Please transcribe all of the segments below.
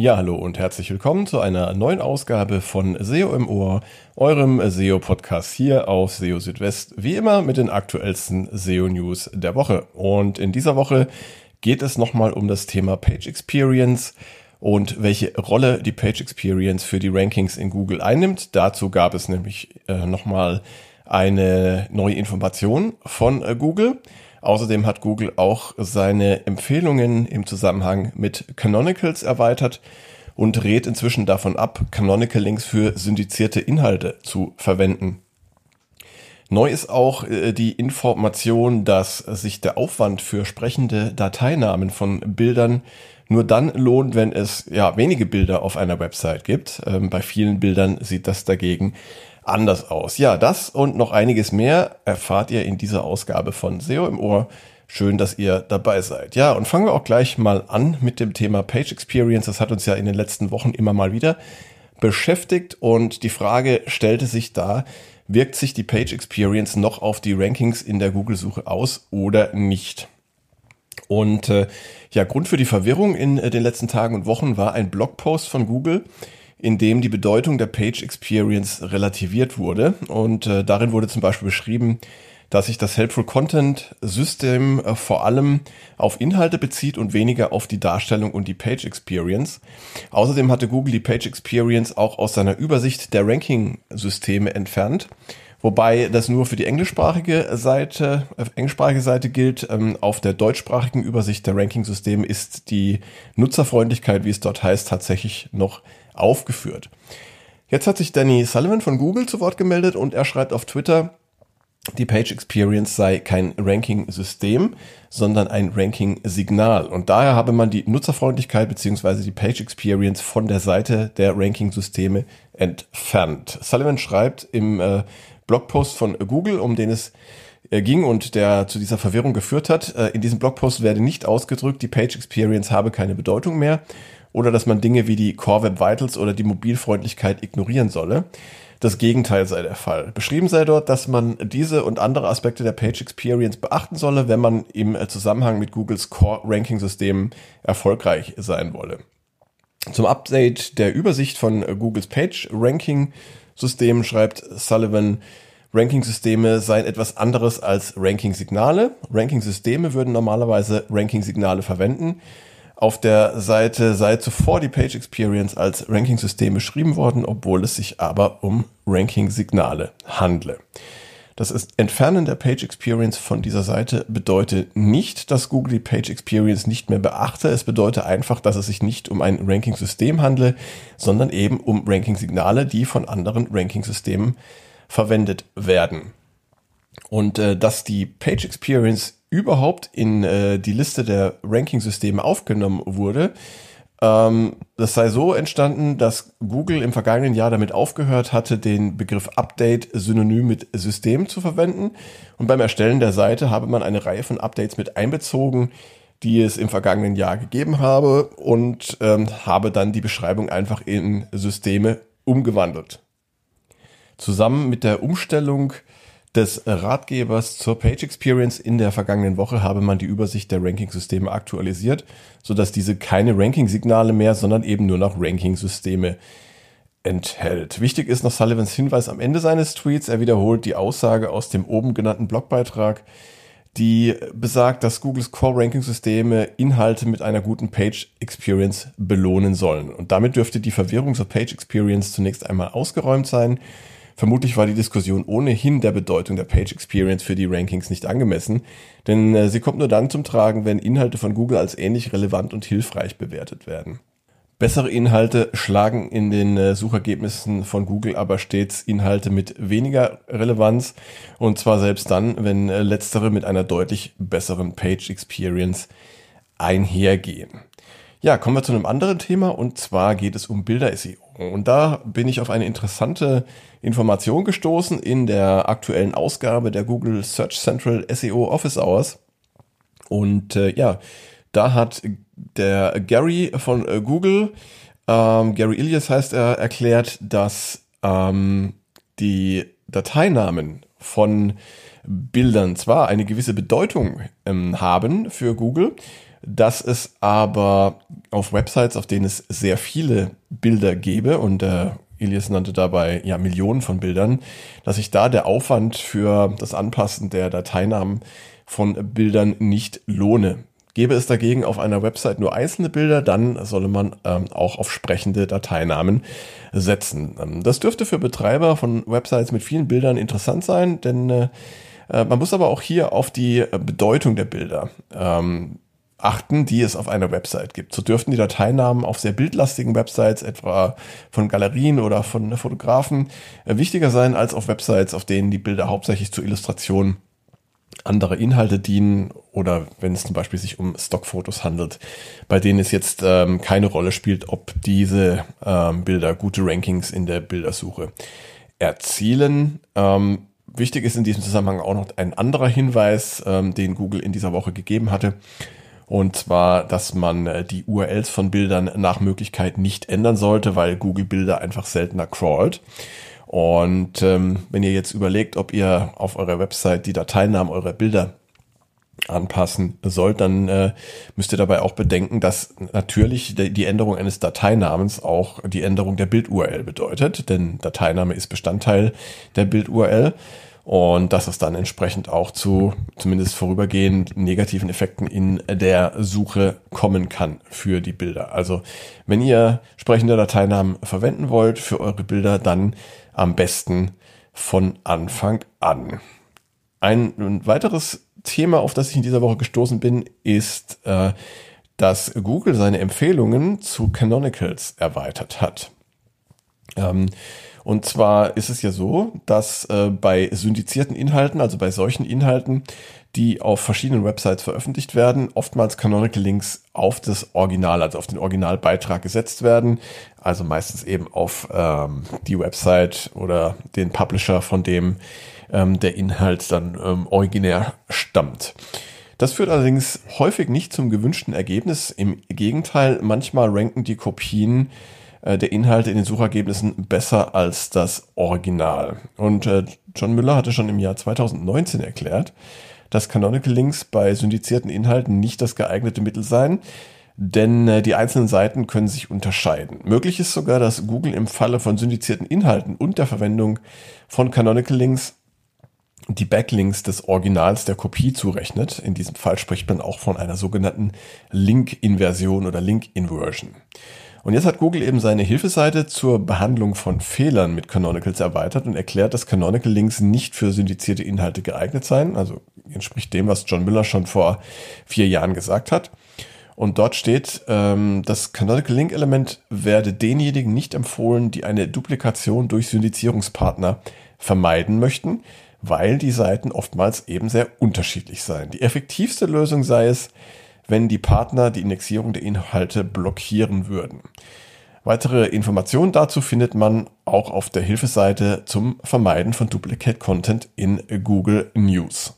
Ja, hallo und herzlich willkommen zu einer neuen Ausgabe von SEO im Ohr, eurem SEO-Podcast hier auf SEO Südwest, wie immer mit den aktuellsten SEO-News der Woche. Und in dieser Woche geht es nochmal um das Thema Page Experience und welche Rolle die Page Experience für die Rankings in Google einnimmt. Dazu gab es nämlich äh, nochmal eine neue Information von äh, Google. Außerdem hat Google auch seine Empfehlungen im Zusammenhang mit Canonicals erweitert und rät inzwischen davon ab, Canonical Links für syndizierte Inhalte zu verwenden. Neu ist auch äh, die Information, dass sich der Aufwand für sprechende Dateinamen von Bildern nur dann lohnt, wenn es ja wenige Bilder auf einer Website gibt. Ähm, bei vielen Bildern sieht das dagegen anders aus. Ja, das und noch einiges mehr erfahrt ihr in dieser Ausgabe von SEO im Ohr. Schön, dass ihr dabei seid. Ja, und fangen wir auch gleich mal an mit dem Thema Page Experience. Das hat uns ja in den letzten Wochen immer mal wieder beschäftigt und die Frage stellte sich da, wirkt sich die Page Experience noch auf die Rankings in der Google-Suche aus oder nicht? Und äh, ja, Grund für die Verwirrung in äh, den letzten Tagen und Wochen war ein Blogpost von Google, in dem die Bedeutung der Page Experience relativiert wurde. Und äh, darin wurde zum Beispiel beschrieben, dass sich das Helpful Content System äh, vor allem auf Inhalte bezieht und weniger auf die Darstellung und die Page Experience. Außerdem hatte Google die Page Experience auch aus seiner Übersicht der Ranking-Systeme entfernt. Wobei das nur für die englischsprachige Seite, äh, englischsprachige Seite gilt. Ähm, auf der deutschsprachigen Übersicht der Ranking-Systeme ist die Nutzerfreundlichkeit, wie es dort heißt, tatsächlich noch aufgeführt. Jetzt hat sich Danny Sullivan von Google zu Wort gemeldet und er schreibt auf Twitter, die Page Experience sei kein Ranking-System, sondern ein Ranking-Signal. Und daher habe man die Nutzerfreundlichkeit beziehungsweise die Page Experience von der Seite der Ranking-Systeme entfernt. Sullivan schreibt im äh, Blogpost von Google, um den es äh, ging und der zu dieser Verwirrung geführt hat. Äh, in diesem Blogpost werde nicht ausgedrückt, die Page Experience habe keine Bedeutung mehr oder dass man Dinge wie die Core Web Vitals oder die Mobilfreundlichkeit ignorieren solle. Das Gegenteil sei der Fall. Beschrieben sei dort, dass man diese und andere Aspekte der Page Experience beachten solle, wenn man im Zusammenhang mit Googles Core Ranking System erfolgreich sein wolle. Zum Update der Übersicht von Googles Page Ranking System schreibt Sullivan, Ranking-Systeme seien etwas anderes als Ranking-Signale. Ranking-Systeme würden normalerweise Ranking-Signale verwenden. Auf der Seite sei zuvor die Page Experience als Ranking-System beschrieben worden, obwohl es sich aber um Ranking-Signale handle. Das ist Entfernen der Page Experience von dieser Seite bedeutet nicht, dass Google die Page Experience nicht mehr beachte. Es bedeutet einfach, dass es sich nicht um ein Ranking-System handle, sondern eben um Ranking-Signale, die von anderen Ranking-Systemen verwendet werden. Und äh, dass die Page Experience überhaupt in äh, die Liste der Ranking-Systeme aufgenommen wurde. Ähm, das sei so entstanden, dass Google im vergangenen Jahr damit aufgehört hatte, den Begriff Update synonym mit System zu verwenden. Und beim Erstellen der Seite habe man eine Reihe von Updates mit einbezogen, die es im vergangenen Jahr gegeben habe und ähm, habe dann die Beschreibung einfach in Systeme umgewandelt. Zusammen mit der Umstellung des Ratgebers zur Page Experience in der vergangenen Woche habe man die Übersicht der Ranking-Systeme aktualisiert, sodass diese keine Ranking-Signale mehr, sondern eben nur noch Ranking-Systeme enthält. Wichtig ist noch Sullivans Hinweis am Ende seines Tweets. Er wiederholt die Aussage aus dem oben genannten Blogbeitrag, die besagt, dass Googles Core-Ranking-Systeme Inhalte mit einer guten Page-Experience belohnen sollen. Und damit dürfte die Verwirrung zur Page-Experience zunächst einmal ausgeräumt sein. Vermutlich war die Diskussion ohnehin der Bedeutung der Page Experience für die Rankings nicht angemessen, denn äh, sie kommt nur dann zum Tragen, wenn Inhalte von Google als ähnlich relevant und hilfreich bewertet werden. Bessere Inhalte schlagen in den äh, Suchergebnissen von Google aber stets Inhalte mit weniger Relevanz und zwar selbst dann, wenn äh, letztere mit einer deutlich besseren Page Experience einhergehen. Ja, kommen wir zu einem anderen Thema und zwar geht es um Bilder-SEO. Und da bin ich auf eine interessante Information gestoßen in der aktuellen Ausgabe der Google Search Central SEO Office Hours. Und äh, ja, da hat der Gary von äh, Google, ähm, Gary Ilias heißt er, erklärt, dass ähm, die Dateinamen von Bildern zwar eine gewisse Bedeutung ähm, haben für Google, dass es aber auf Websites, auf denen es sehr viele Bilder gäbe und äh, Elias nannte dabei ja Millionen von Bildern, dass sich da der Aufwand für das Anpassen der Dateinamen von Bildern nicht lohne. Gäbe es dagegen auf einer Website nur einzelne Bilder, dann solle man ähm, auch auf sprechende Dateinamen setzen. Ähm, das dürfte für Betreiber von Websites mit vielen Bildern interessant sein, denn äh, äh man muss aber auch hier auf die Bedeutung der Bilder ähm, achten, die es auf einer Website gibt. So dürften die Dateinamen auf sehr bildlastigen Websites, etwa von Galerien oder von Fotografen, äh, wichtiger sein als auf Websites, auf denen die Bilder hauptsächlich zur Illustration anderer Inhalte dienen oder wenn es zum Beispiel sich um Stockfotos handelt, bei denen es jetzt ähm, keine Rolle spielt, ob diese ähm, Bilder gute Rankings in der Bildersuche erzielen. Ähm, wichtig ist in diesem Zusammenhang auch noch ein anderer Hinweis, ähm, den Google in dieser Woche gegeben hatte. Und zwar, dass man äh, die URLs von Bildern nach Möglichkeit nicht ändern sollte, weil Google Bilder einfach seltener crawlt. Und ähm, wenn ihr jetzt überlegt, ob ihr auf eurer Website die Dateinamen eurer Bilder anpassen sollt, dann äh, müsst ihr dabei auch bedenken, dass natürlich die Änderung eines Dateinamens auch die Änderung der Bild-URL bedeutet, denn Dateiname ist Bestandteil der Bild-URL und dass es dann entsprechend auch zu zumindest vorübergehend negativen Effekten in der Suche kommen kann für die Bilder. Also wenn ihr sprechende Dateinamen verwenden wollt für eure Bilder, dann am besten von Anfang an. Ein weiteres Thema, auf das ich in dieser Woche gestoßen bin, ist, äh, dass Google seine Empfehlungen zu Canonicals erweitert hat. Ähm, und zwar ist es ja so, dass äh, bei syndizierten Inhalten, also bei solchen Inhalten, die auf verschiedenen Websites veröffentlicht werden, oftmals Canonical Links auf das Original, also auf den Originalbeitrag gesetzt werden. Also meistens eben auf ähm, die Website oder den Publisher, von dem ähm, der Inhalt dann ähm, originär stammt. Das führt allerdings häufig nicht zum gewünschten Ergebnis. Im Gegenteil, manchmal ranken die Kopien der Inhalte in den Suchergebnissen besser als das Original. Und äh, John Müller hatte schon im Jahr 2019 erklärt, dass Canonical Links bei syndizierten Inhalten nicht das geeignete Mittel seien, denn äh, die einzelnen Seiten können sich unterscheiden. Möglich ist sogar, dass Google im Falle von syndizierten Inhalten und der Verwendung von Canonical Links die Backlinks des Originals der Kopie zurechnet. In diesem Fall spricht man auch von einer sogenannten Link-Inversion oder Link-Inversion. Und jetzt hat Google eben seine Hilfeseite zur Behandlung von Fehlern mit Canonicals erweitert und erklärt, dass Canonical Links nicht für syndizierte Inhalte geeignet seien. Also entspricht dem, was John Miller schon vor vier Jahren gesagt hat. Und dort steht, ähm, das Canonical Link Element werde denjenigen nicht empfohlen, die eine Duplikation durch Syndizierungspartner vermeiden möchten, weil die Seiten oftmals eben sehr unterschiedlich seien. Die effektivste Lösung sei es, wenn die Partner die Indexierung der Inhalte blockieren würden. Weitere Informationen dazu findet man auch auf der Hilfeseite zum Vermeiden von Duplicate Content in Google News.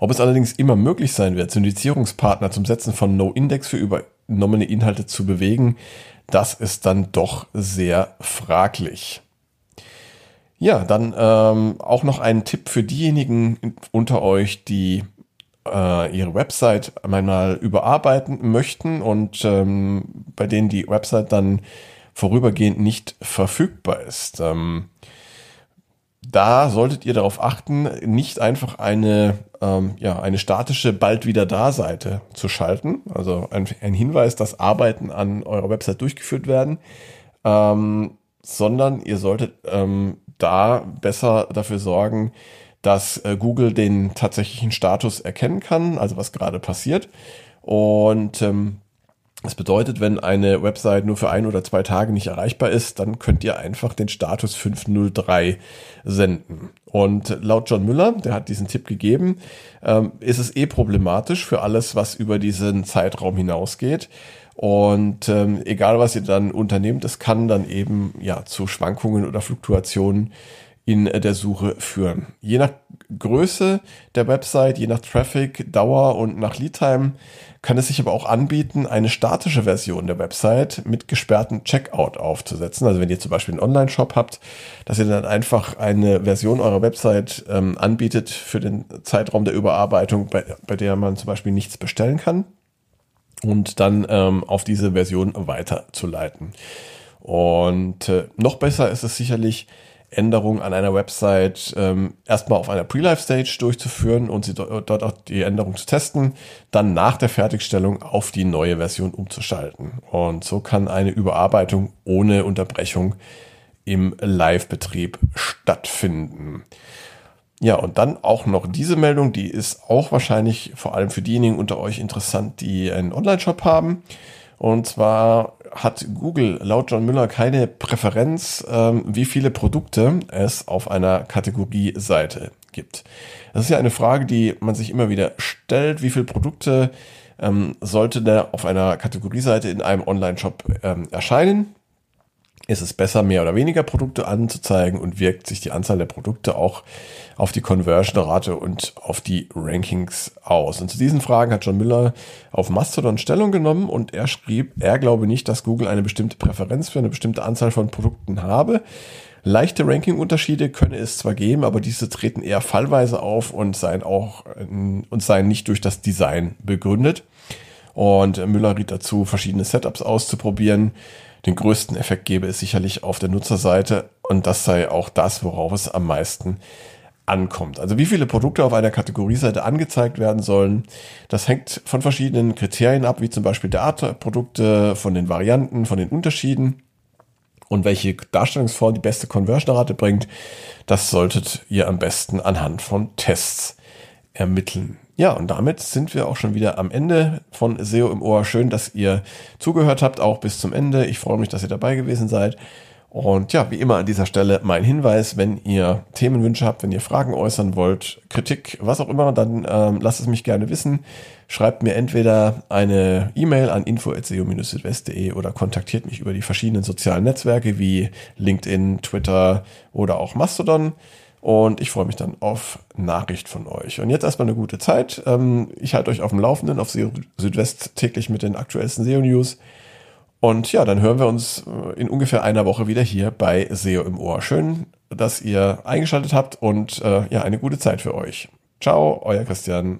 Ob es allerdings immer möglich sein wird, Syndizierungspartner zum Setzen von No-Index für übernommene Inhalte zu bewegen, das ist dann doch sehr fraglich. Ja, dann ähm, auch noch ein Tipp für diejenigen unter euch, die äh, ihre Website einmal überarbeiten möchten und ähm, bei denen die Website dann vorübergehend nicht verfügbar ist. Ähm, da solltet ihr darauf achten, nicht einfach eine, ähm, ja, eine statische bald wieder da Seite zu schalten. Also ein, ein Hinweis, dass Arbeiten an eurer Website durchgeführt werden, ähm, sondern ihr solltet ähm, da besser dafür sorgen, dass äh, Google den tatsächlichen Status erkennen kann, also was gerade passiert. Und ähm, das bedeutet, wenn eine Website nur für ein oder zwei Tage nicht erreichbar ist, dann könnt ihr einfach den Status 503 senden. Und laut John Müller, der hat diesen Tipp gegeben, ähm, ist es eh problematisch für alles, was über diesen Zeitraum hinausgeht. Und ähm, egal, was ihr dann unternehmt, es kann dann eben ja zu Schwankungen oder Fluktuationen in der Suche führen. Je nach Größe der Website, je nach Traffic, Dauer und nach Leadtime kann es sich aber auch anbieten, eine statische Version der Website mit gesperrten Checkout aufzusetzen. Also wenn ihr zum Beispiel einen Online-Shop habt, dass ihr dann einfach eine Version eurer Website ähm, anbietet für den Zeitraum der Überarbeitung, bei, bei der man zum Beispiel nichts bestellen kann und dann ähm, auf diese Version weiterzuleiten. Und äh, noch besser ist es sicherlich, Änderungen an einer Website ähm, erstmal auf einer Pre-Live-Stage durchzuführen und sie dort auch die Änderung zu testen, dann nach der Fertigstellung auf die neue Version umzuschalten. Und so kann eine Überarbeitung ohne Unterbrechung im Live-Betrieb stattfinden. Ja, und dann auch noch diese Meldung, die ist auch wahrscheinlich vor allem für diejenigen unter euch interessant, die einen Online-Shop haben. Und zwar hat Google laut John Müller keine Präferenz, ähm, wie viele Produkte es auf einer Kategorieseite gibt. Das ist ja eine Frage, die man sich immer wieder stellt. Wie viele Produkte ähm, sollte der auf einer Kategorieseite in einem Online-Shop ähm, erscheinen? Ist es besser, mehr oder weniger Produkte anzuzeigen und wirkt sich die Anzahl der Produkte auch auf die Conversion-Rate und auf die Rankings aus. Und zu diesen Fragen hat John Müller auf Mastodon Stellung genommen und er schrieb, er glaube nicht, dass Google eine bestimmte Präferenz für eine bestimmte Anzahl von Produkten habe. Leichte Ranking-Unterschiede könne es zwar geben, aber diese treten eher fallweise auf und seien auch und seien nicht durch das Design begründet. Und Müller riet dazu, verschiedene Setups auszuprobieren den größten Effekt gebe es sicherlich auf der Nutzerseite und das sei auch das, worauf es am meisten ankommt. Also wie viele Produkte auf einer Kategorieseite angezeigt werden sollen, das hängt von verschiedenen Kriterien ab, wie zum Beispiel der Art der Produkte, von den Varianten, von den Unterschieden und welche Darstellungsform die beste Conversion-Rate bringt. Das solltet ihr am besten anhand von Tests ermitteln. Ja, und damit sind wir auch schon wieder am Ende von SEO im Ohr. Schön, dass ihr zugehört habt, auch bis zum Ende. Ich freue mich, dass ihr dabei gewesen seid. Und ja, wie immer an dieser Stelle mein Hinweis, wenn ihr Themenwünsche habt, wenn ihr Fragen äußern wollt, Kritik, was auch immer, dann ähm, lasst es mich gerne wissen. Schreibt mir entweder eine E-Mail an info.seo-südwest.de oder kontaktiert mich über die verschiedenen sozialen Netzwerke wie LinkedIn, Twitter oder auch Mastodon. Und ich freue mich dann auf Nachricht von euch. Und jetzt erstmal eine gute Zeit. Ähm, ich halte euch auf dem Laufenden auf Südwest täglich mit den aktuellsten SEO-News. Und ja, dann hören wir uns äh, in ungefähr einer Woche wieder hier bei SEO im Ohr. Schön, dass ihr eingeschaltet habt und äh, ja, eine gute Zeit für euch. Ciao, euer Christian.